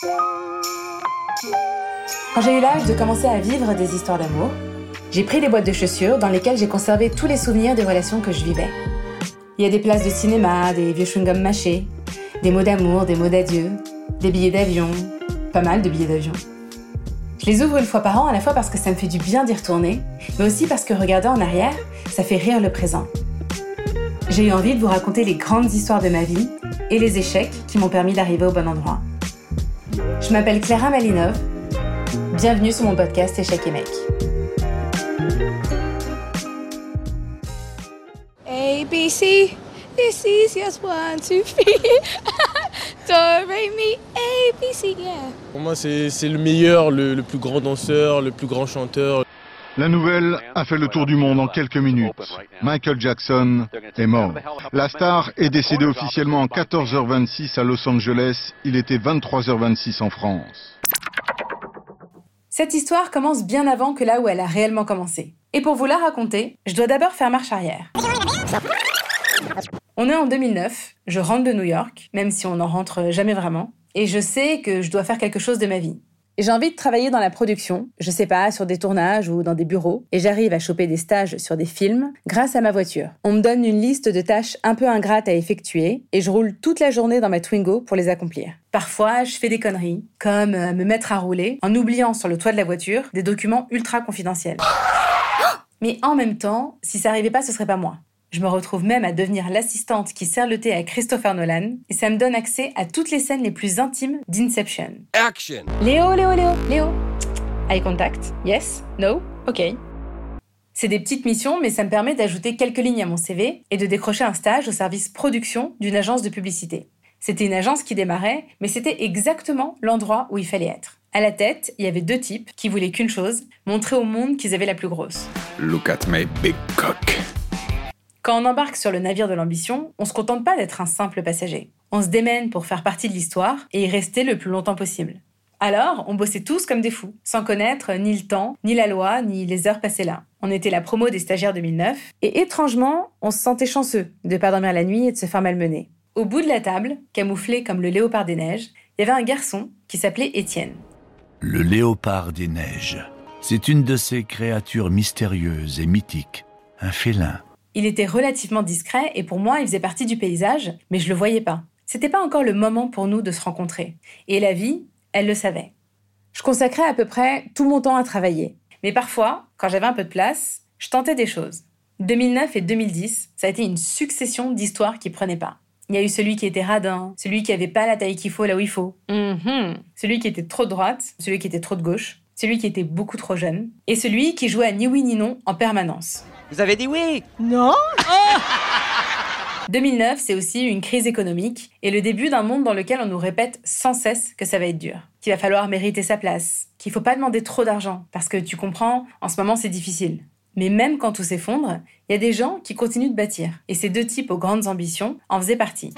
Quand j'ai eu l'âge de commencer à vivre des histoires d'amour, j'ai pris des boîtes de chaussures dans lesquelles j'ai conservé tous les souvenirs des relations que je vivais. Il y a des places de cinéma, des vieux chewing-gums mâchés, des mots d'amour, des mots d'adieu, des billets d'avion, pas mal de billets d'avion. Je les ouvre une fois par an à la fois parce que ça me fait du bien d'y retourner, mais aussi parce que regarder en arrière, ça fait rire le présent. J'ai eu envie de vous raconter les grandes histoires de ma vie et les échecs qui m'ont permis d'arriver au bon endroit. Je m'appelle Clara Malinov. Bienvenue sur mon podcast Échecs et Mecs. A, B, C. This is just one, two, three. Do, re, mi, A, B, C, yeah. Pour moi, c'est c'est le meilleur, le, le plus grand danseur, le plus grand chanteur. La nouvelle a fait le tour du monde en quelques minutes. Michael Jackson est mort. La star est décédée officiellement en 14h26 à Los Angeles. Il était 23h26 en France. Cette histoire commence bien avant que là où elle a réellement commencé. Et pour vous la raconter, je dois d'abord faire marche arrière. On est en 2009, je rentre de New York, même si on n'en rentre jamais vraiment, et je sais que je dois faire quelque chose de ma vie. Et J'ai envie de travailler dans la production, je sais pas, sur des tournages ou dans des bureaux, et j'arrive à choper des stages sur des films grâce à ma voiture. On me donne une liste de tâches un peu ingrates à effectuer, et je roule toute la journée dans ma Twingo pour les accomplir. Parfois, je fais des conneries, comme euh, me mettre à rouler en oubliant sur le toit de la voiture des documents ultra confidentiels. Mais en même temps, si ça arrivait pas, ce serait pas moi. Je me retrouve même à devenir l'assistante qui sert le thé à Christopher Nolan, et ça me donne accès à toutes les scènes les plus intimes d'Inception. Action Léo, Léo, Léo, Léo. Eye contact. Yes. No. Ok. C'est des petites missions, mais ça me permet d'ajouter quelques lignes à mon CV et de décrocher un stage au service production d'une agence de publicité. C'était une agence qui démarrait, mais c'était exactement l'endroit où il fallait être. À la tête, il y avait deux types qui voulaient qu'une chose, montrer au monde qu'ils avaient la plus grosse. Look at my big cock. Quand on embarque sur le navire de l'ambition, on se contente pas d'être un simple passager. On se démène pour faire partie de l'histoire et y rester le plus longtemps possible. Alors, on bossait tous comme des fous, sans connaître ni le temps, ni la loi, ni les heures passées là. On était la promo des stagiaires 2009, et étrangement, on se sentait chanceux de pas dormir la nuit et de se faire malmener. Au bout de la table, camouflé comme le léopard des neiges, il y avait un garçon qui s'appelait Étienne. Le léopard des neiges. C'est une de ces créatures mystérieuses et mythiques. Un félin. Il était relativement discret et pour moi, il faisait partie du paysage, mais je le voyais pas. C'était pas encore le moment pour nous de se rencontrer. Et la vie, elle le savait. Je consacrais à peu près tout mon temps à travailler. Mais parfois, quand j'avais un peu de place, je tentais des choses. 2009 et 2010, ça a été une succession d'histoires qui prenaient pas. Il y a eu celui qui était radin, celui qui avait pas la taille qu'il faut là où il faut, Mhm. celui qui était trop de droite, celui qui était trop de gauche, celui qui était beaucoup trop jeune, et celui qui jouait à ni oui ni non en permanence. Vous avez dit oui 2009, c'est aussi une crise économique et le début d'un monde dans lequel on nous répète sans cesse que ça va être dur, qu'il va falloir mériter sa place, qu'il faut pas demander trop d'argent parce que tu comprends, en ce moment c'est difficile. Mais même quand tout s'effondre, il y a des gens qui continuent de bâtir et ces deux types aux grandes ambitions en faisaient partie.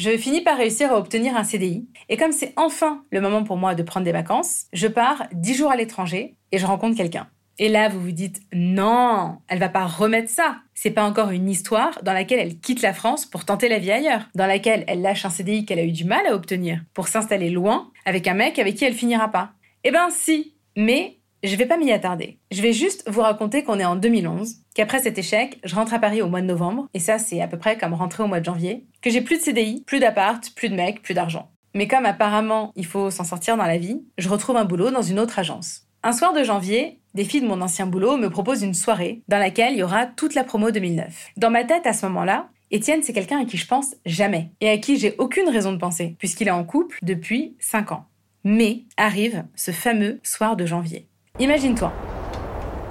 Je finis par réussir à obtenir un CDI, et comme c'est enfin le moment pour moi de prendre des vacances, je pars 10 jours à l'étranger et je rencontre quelqu'un. Et là, vous vous dites non, elle va pas remettre ça. C'est pas encore une histoire dans laquelle elle quitte la France pour tenter la vie ailleurs, dans laquelle elle lâche un CDI qu'elle a eu du mal à obtenir pour s'installer loin avec un mec avec qui elle finira pas. Eh ben si, mais je vais pas m'y attarder. Je vais juste vous raconter qu'on est en 2011, qu'après cet échec, je rentre à Paris au mois de novembre, et ça c'est à peu près comme rentrer au mois de janvier, que j'ai plus de CDI, plus d'appart, plus de mec, plus d'argent. Mais comme apparemment il faut s'en sortir dans la vie, je retrouve un boulot dans une autre agence. Un soir de janvier, des filles de mon ancien boulot me proposent une soirée dans laquelle il y aura toute la promo 2009. Dans ma tête à ce moment-là, Étienne c'est quelqu'un à qui je pense jamais, et à qui j'ai aucune raison de penser, puisqu'il est en couple depuis 5 ans. Mais arrive ce fameux soir de janvier. Imagine-toi,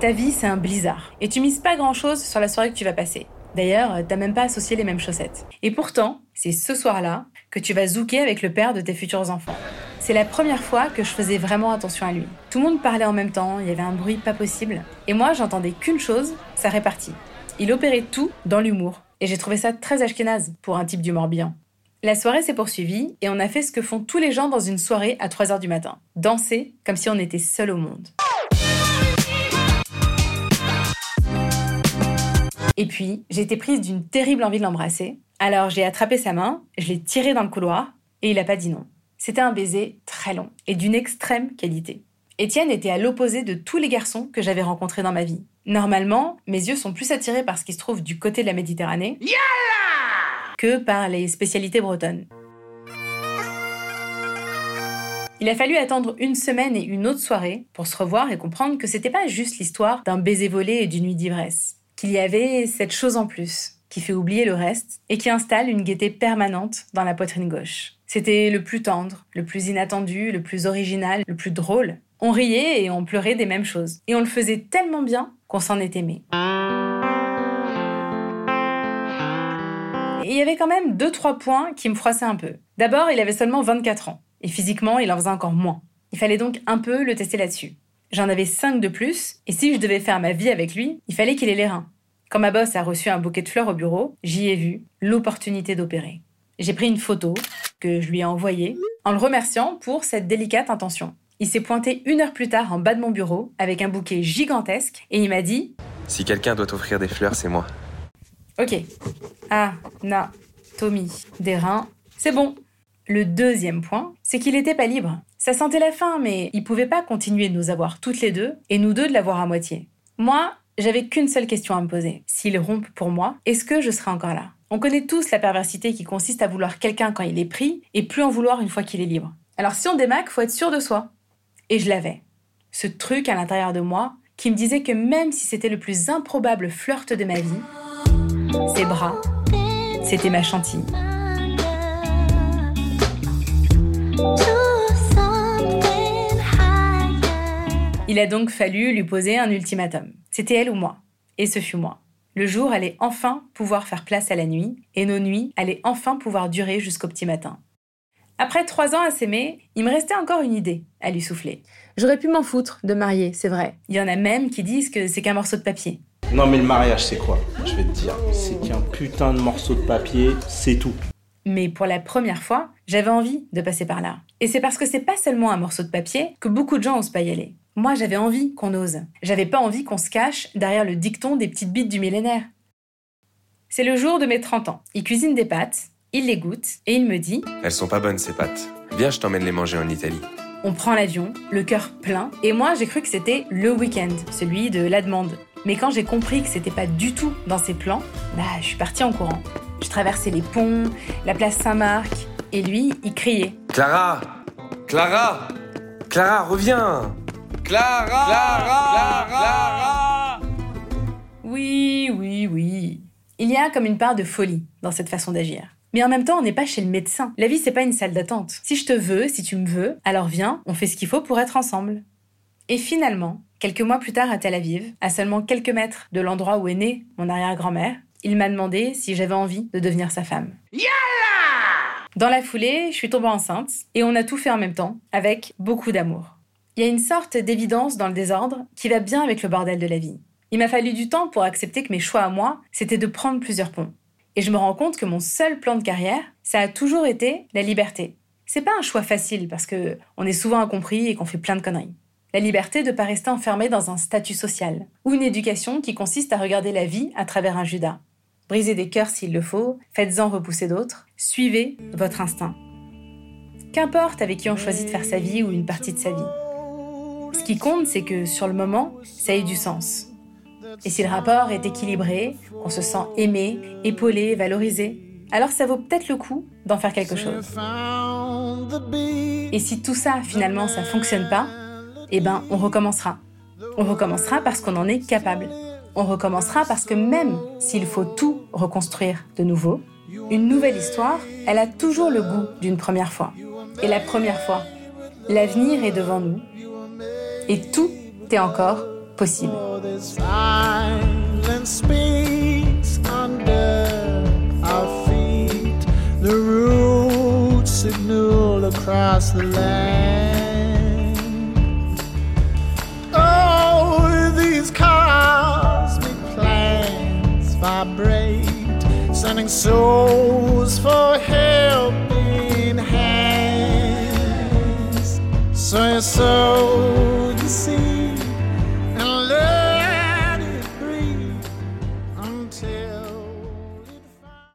ta vie c'est un blizzard, et tu mises pas grand-chose sur la soirée que tu vas passer. D'ailleurs, t'as même pas associé les mêmes chaussettes. Et pourtant, c'est ce soir-là que tu vas zouker avec le père de tes futurs enfants. C'est la première fois que je faisais vraiment attention à lui. Tout le monde parlait en même temps, il y avait un bruit pas possible. Et moi, j'entendais qu'une chose, sa répartie. Il opérait tout dans l'humour. Et j'ai trouvé ça très ashkénaze pour un type d'humour bien. La soirée s'est poursuivie et on a fait ce que font tous les gens dans une soirée à 3h du matin. Danser comme si on était seul au monde. Et puis, j'ai été prise d'une terrible envie de l'embrasser. Alors j'ai attrapé sa main, je l'ai tiré dans le couloir et il n'a pas dit non. C'était un baiser très long et d'une extrême qualité. Étienne était à l'opposé de tous les garçons que j'avais rencontrés dans ma vie. Normalement, mes yeux sont plus attirés par ce qui se trouve du côté de la Méditerranée que par les spécialités bretonnes. Il a fallu attendre une semaine et une autre soirée pour se revoir et comprendre que c'était pas juste l'histoire d'un baiser volé et d'une nuit d'ivresse, qu'il y avait cette chose en plus qui fait oublier le reste et qui installe une gaieté permanente dans la poitrine gauche. C'était le plus tendre, le plus inattendu, le plus original, le plus drôle. On riait et on pleurait des mêmes choses. Et on le faisait tellement bien qu'on s'en est aimé. Il y avait quand même deux, trois points qui me froissaient un peu. D'abord, il avait seulement 24 ans. Et physiquement, il en faisait encore moins. Il fallait donc un peu le tester là-dessus. J'en avais 5 de plus, et si je devais faire ma vie avec lui, il fallait qu'il ait les reins. Quand ma boss a reçu un bouquet de fleurs au bureau, j'y ai vu l'opportunité d'opérer. J'ai pris une photo que je lui ai envoyée en le remerciant pour cette délicate intention. Il s'est pointé une heure plus tard en bas de mon bureau avec un bouquet gigantesque et il m'a dit Si quelqu'un doit offrir des fleurs, c'est moi. Ok. Ah, na, Tommy, des reins, c'est bon. Le deuxième point, c'est qu'il n'était pas libre. Ça sentait la fin, mais il pouvait pas continuer de nous avoir toutes les deux et nous deux de l'avoir à moitié. Moi, j'avais qu'une seule question à me poser. S'il rompt pour moi, est-ce que je serai encore là? On connaît tous la perversité qui consiste à vouloir quelqu'un quand il est pris et plus en vouloir une fois qu'il est libre. Alors si on démaque, faut être sûr de soi. Et je l'avais. Ce truc à l'intérieur de moi qui me disait que même si c'était le plus improbable flirt de ma vie, ses bras, c'était ma chantilly. Il a donc fallu lui poser un ultimatum. C'était elle ou moi. Et ce fut moi. Le jour allait enfin pouvoir faire place à la nuit, et nos nuits allaient enfin pouvoir durer jusqu'au petit matin. Après trois ans à s'aimer, il me restait encore une idée à lui souffler. J'aurais pu m'en foutre de marier, c'est vrai. Il y en a même qui disent que c'est qu'un morceau de papier. Non mais le mariage c'est quoi? Je vais te dire, c'est qu'un putain de morceau de papier, c'est tout. Mais pour la première fois, j'avais envie de passer par là. Et c'est parce que c'est pas seulement un morceau de papier que beaucoup de gens osent pas y aller. Moi, j'avais envie qu'on ose. J'avais pas envie qu'on se cache derrière le dicton des petites bites du millénaire. C'est le jour de mes 30 ans. Il cuisine des pâtes, il les goûte et il me dit Elles sont pas bonnes ces pâtes. Viens, je t'emmène les manger en Italie. On prend l'avion, le cœur plein, et moi j'ai cru que c'était le week-end, celui de la demande. Mais quand j'ai compris que c'était pas du tout dans ses plans, bah je suis partie en courant. Je traversais les ponts, la place Saint-Marc, et lui, il criait Clara Clara Clara, reviens Clara Clara Clara Oui, oui, oui. Il y a comme une part de folie dans cette façon d'agir. Mais en même temps, on n'est pas chez le médecin. La vie, c'est pas une salle d'attente. Si je te veux, si tu me veux, alors viens, on fait ce qu'il faut pour être ensemble. Et finalement, quelques mois plus tard à Tel Aviv, à seulement quelques mètres de l'endroit où est née mon arrière-grand-mère, il m'a demandé si j'avais envie de devenir sa femme. Dans la foulée, je suis tombée enceinte et on a tout fait en même temps, avec beaucoup d'amour. Il y a une sorte d'évidence dans le désordre qui va bien avec le bordel de la vie. Il m'a fallu du temps pour accepter que mes choix à moi, c'était de prendre plusieurs ponts. Et je me rends compte que mon seul plan de carrière, ça a toujours été la liberté. C'est pas un choix facile parce que on est souvent incompris et qu'on fait plein de conneries. La liberté de pas rester enfermé dans un statut social ou une éducation qui consiste à regarder la vie à travers un Judas. Brisez des cœurs s'il le faut, faites-en repousser d'autres, suivez votre instinct. Qu'importe avec qui on choisit de faire sa vie ou une partie de sa vie. Ce qui compte, c'est que sur le moment, ça ait du sens. Et si le rapport est équilibré, qu'on se sent aimé, épaulé, valorisé, alors ça vaut peut-être le coup d'en faire quelque chose. Et si tout ça, finalement, ça fonctionne pas, eh ben, on recommencera. On recommencera parce qu'on en est capable. On recommencera parce que même s'il faut tout reconstruire de nouveau, une nouvelle histoire, elle a toujours le goût d'une première fois. Et la première fois, l'avenir est devant nous. Et tout est encore possible. Across the land. Oh, these cosmic plans vibrate, sending souls for helping hands. So, so you see.